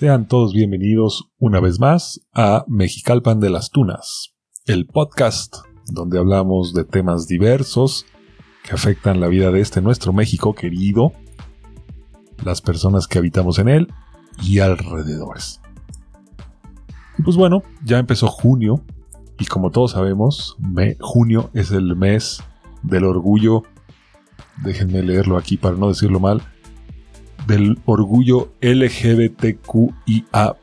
Sean todos bienvenidos una vez más a Mexicalpan de las Tunas, el podcast donde hablamos de temas diversos que afectan la vida de este nuestro México querido, las personas que habitamos en él y alrededores. Y pues bueno, ya empezó junio y como todos sabemos, junio es el mes del orgullo, déjenme leerlo aquí para no decirlo mal, del orgullo LGBTQIA,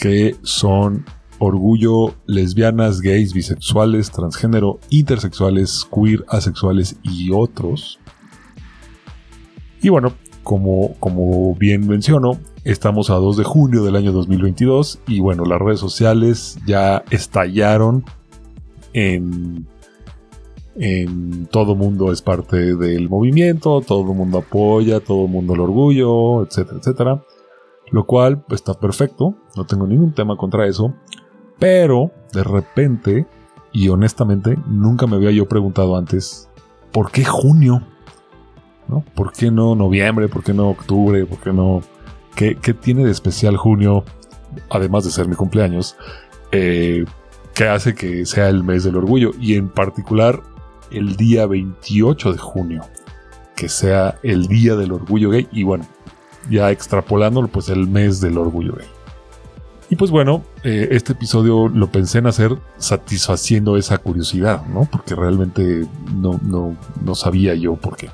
que son orgullo lesbianas, gays, bisexuales, transgénero, intersexuales, queer, asexuales y otros. Y bueno, como, como bien menciono, estamos a 2 de junio del año 2022 y bueno, las redes sociales ya estallaron en en todo mundo es parte del movimiento, todo mundo apoya, todo mundo el orgullo, etcétera, etcétera. Lo cual está perfecto, no tengo ningún tema contra eso. Pero de repente, y honestamente, nunca me había yo preguntado antes, ¿por qué junio? ¿No? ¿Por qué no noviembre? ¿Por qué no octubre? ¿Por qué no... ¿Qué, tiene de especial junio, además de ser mi cumpleaños? Eh, que hace que sea el mes del orgullo y en particular el día 28 de junio, que sea el día del orgullo gay y bueno, ya extrapolándolo, pues el mes del orgullo gay. Y pues bueno, eh, este episodio lo pensé en hacer satisfaciendo esa curiosidad, ¿no? Porque realmente no, no, sabía yo por qué.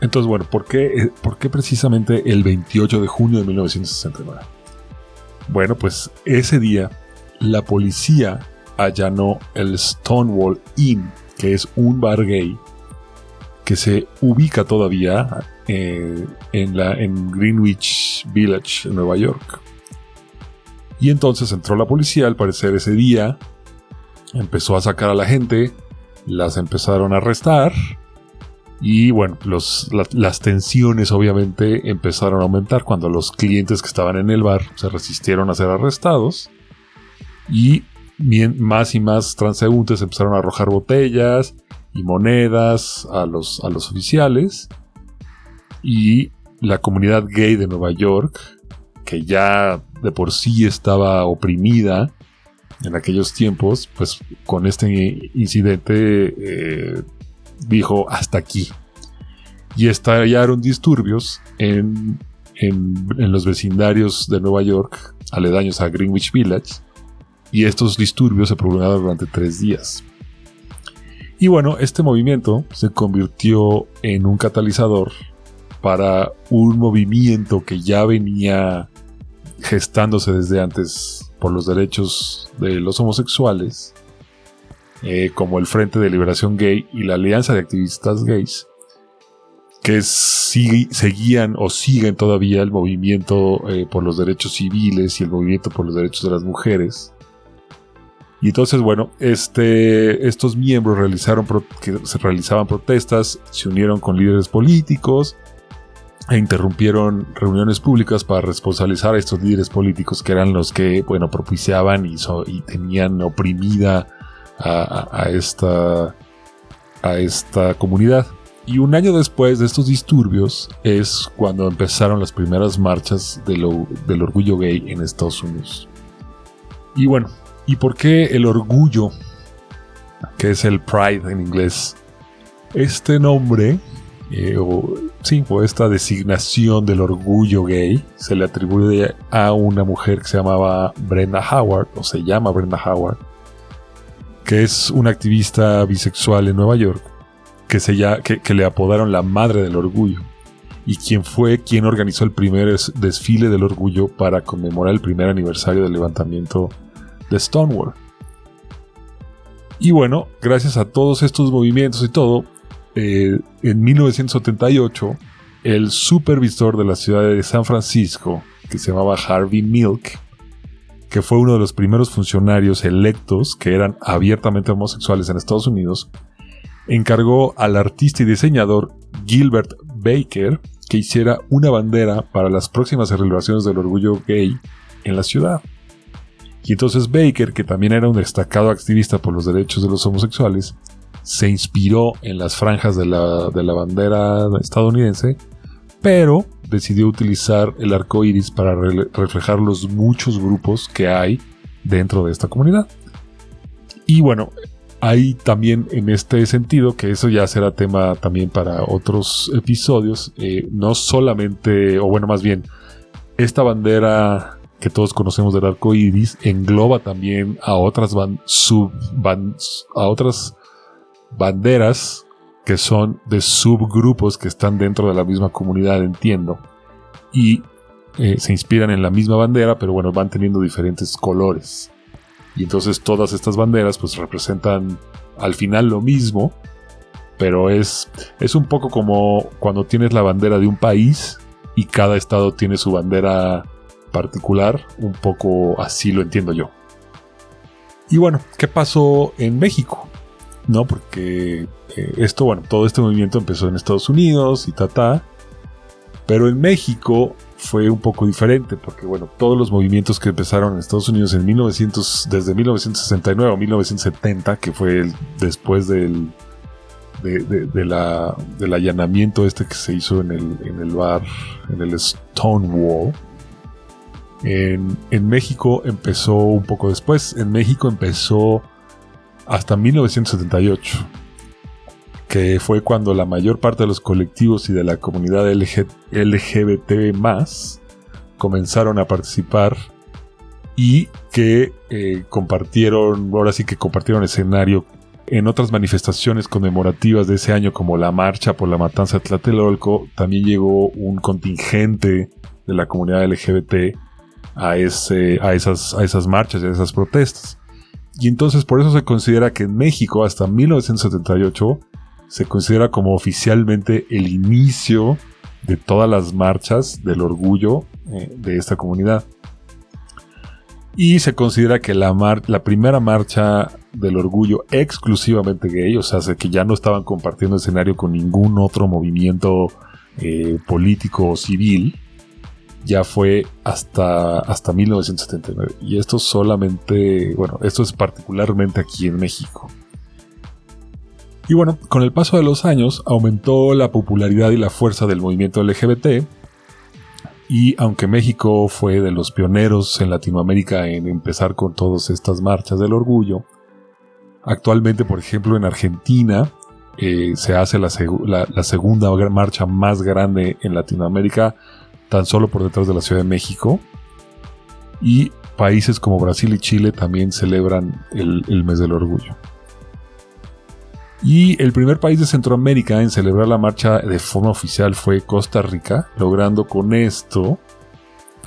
Entonces, bueno, ¿por qué, eh, ¿por qué precisamente el 28 de junio de 1969? Bueno, pues ese día la policía allanó el Stonewall Inn, que es un bar gay que se ubica todavía eh, en, la, en Greenwich Village, en Nueva York. Y entonces entró la policía, al parecer ese día, empezó a sacar a la gente, las empezaron a arrestar y bueno, las tensiones obviamente empezaron a aumentar cuando los clientes que estaban en el bar se resistieron a ser arrestados y más y más transeúntes empezaron a arrojar botellas y monedas a los, a los oficiales. Y la comunidad gay de Nueva York, que ya de por sí estaba oprimida en aquellos tiempos, pues con este incidente eh, dijo hasta aquí. Y estallaron disturbios en, en, en los vecindarios de Nueva York, aledaños a Greenwich Village, y estos disturbios se prolongaron durante tres días. Y bueno, este movimiento se convirtió en un catalizador para un movimiento que ya venía gestándose desde antes por los derechos de los homosexuales, eh, como el Frente de Liberación Gay y la Alianza de Activistas Gays, que seguían o siguen todavía el movimiento eh, por los derechos civiles y el movimiento por los derechos de las mujeres, y entonces, bueno, este, estos miembros realizaron que se realizaban protestas, se unieron con líderes políticos e interrumpieron reuniones públicas para responsabilizar a estos líderes políticos que eran los que, bueno, propiciaban y, y tenían oprimida a, esta, a esta comunidad. Y un año después de estos disturbios es cuando empezaron las primeras marchas del orgullo gay en Estados Unidos. Y bueno, ¿Y por qué el orgullo? Que es el pride en inglés. Este nombre, eh, o, sí, o esta designación del orgullo gay, se le atribuye a una mujer que se llamaba Brenda Howard, o se llama Brenda Howard, que es una activista bisexual en Nueva York, que, se que, que le apodaron la madre del orgullo y quien fue quien organizó el primer desfile del orgullo para conmemorar el primer aniversario del levantamiento de Stonewall. Y bueno, gracias a todos estos movimientos y todo, eh, en 1978, el supervisor de la ciudad de San Francisco, que se llamaba Harvey Milk, que fue uno de los primeros funcionarios electos que eran abiertamente homosexuales en Estados Unidos, encargó al artista y diseñador Gilbert Baker que hiciera una bandera para las próximas celebraciones del orgullo gay en la ciudad. Y entonces Baker, que también era un destacado activista por los derechos de los homosexuales, se inspiró en las franjas de la, bandera estadounidense pero decidió utilizar el arco iris para reflejar los muchos grupos que hay dentro de esta comunidad. Y bueno, hay también en este sentido, que eso ya será tema también para otros episodios, eh, no solamente, o bueno, más bien, esta bandera que todos conocemos del arco iris engloba también a otras, sub a otras banderas que son de subgrupos que están dentro de la misma comunidad, entiendo. Y eh, se inspiran en la misma bandera, pero bueno, van teniendo diferentes colores. Y entonces todas estas banderas pues representan al final lo mismo, pero es, es un poco como cuando tienes la bandera de un país y cada estado tiene su bandera particular, un poco así lo entiendo yo. Y bueno, ¿qué pasó en México? No, porque eh, esto, bueno, todo este movimiento empezó en Estados Unidos y ta, ta pero en México fue un poco diferente, porque bueno, todos los movimientos que empezaron en Estados Unidos en 1900, desde 1969 o 1970, que fue después del, de, la, del allanamiento este que se hizo en el, en el bar, en el Stonewall. En, México empezó un poco después. En México empezó hasta 1978 que fue cuando la mayor parte de los colectivos y de la comunidad LGBT más comenzaron a participar y que eh, compartieron, ahora sí que compartieron escenario en otras manifestaciones conmemorativas de ese año como la marcha por la matanza de Tlatelolco, también llegó un contingente de la comunidad LGBT a, esas, marchas y a esas protestas. Y entonces por eso se considera que en México hasta 1978 se considera como oficialmente el inicio de todas las marchas del orgullo eh, de esta comunidad. Y se considera que la, la primera marcha del orgullo exclusivamente gay, o sea, que ya no estaban compartiendo escenario con ningún otro movimiento eh, político o civil, ya fue hasta, hasta 1979. Y esto solamente, bueno, esto es particularmente aquí en México. Y bueno, con el paso de los años aumentó la popularidad y la fuerza del movimiento LGBT. Y aunque México fue de los pioneros en Latinoamérica en empezar con todas estas marchas del orgullo, actualmente, por ejemplo, en Argentina eh, se hace la, la segunda marcha más grande en Latinoamérica, tan solo por detrás de la Ciudad de México. Y países como Brasil y Chile también celebran el mes del orgullo. Y el primer país de Centroamérica en celebrar la marcha de forma oficial fue Costa Rica, logrando con esto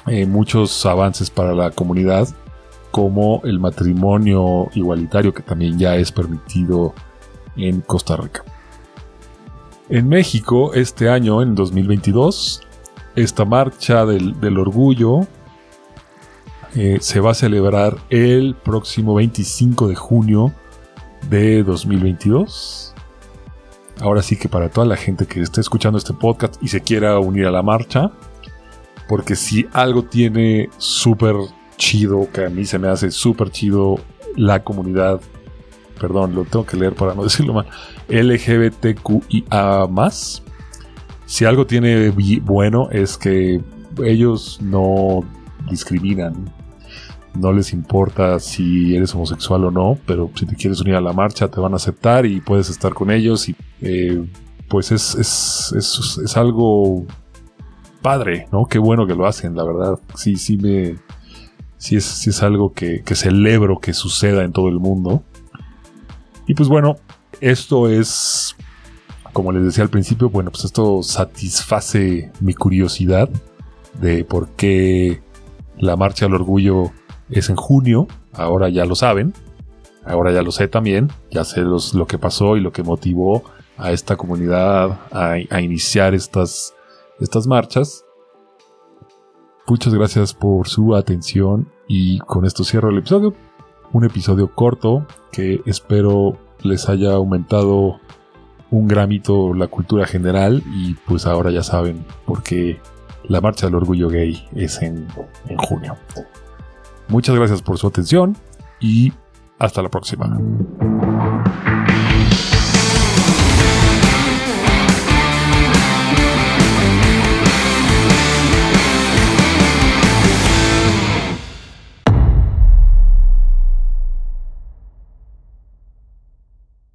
eh, muchos avances para la comunidad, como el matrimonio igualitario que también ya es permitido en Costa Rica. En México, este año, en 2022, esta marcha del, orgullo eh, se va a celebrar el próximo 25 de junio de 2022. Ahora sí que para toda la gente que esté escuchando este podcast y se quiera unir a la marcha, porque si algo tiene súper chido, que a mí se me hace súper chido la comunidad, perdón, lo tengo que leer para no decirlo mal, LGBTQIA Si algo tiene bueno es que ellos no discriminan no les importa si eres homosexual o no, pero si te quieres unir a la marcha te van a aceptar y puedes estar con ellos y eh, pues es, es, es, algo padre, ¿no? Qué bueno que lo hacen, la verdad. Sí, sí me... Sí es, es algo que, que celebro que suceda en todo el mundo. Y pues bueno, esto es, como les decía al principio, bueno, pues esto satisface mi curiosidad de por qué la marcha al orgullo es en junio, ahora ya lo saben, ahora ya lo sé también, ya sé lo que pasó y lo que motivó a esta comunidad a, iniciar estas, estas marchas. Muchas gracias por su atención y con esto cierro el episodio. Un episodio corto que espero les haya aumentado un gramito la cultura general y pues ahora ya saben por qué la marcha del orgullo gay es en, en junio. Muchas gracias por su atención y hasta la próxima.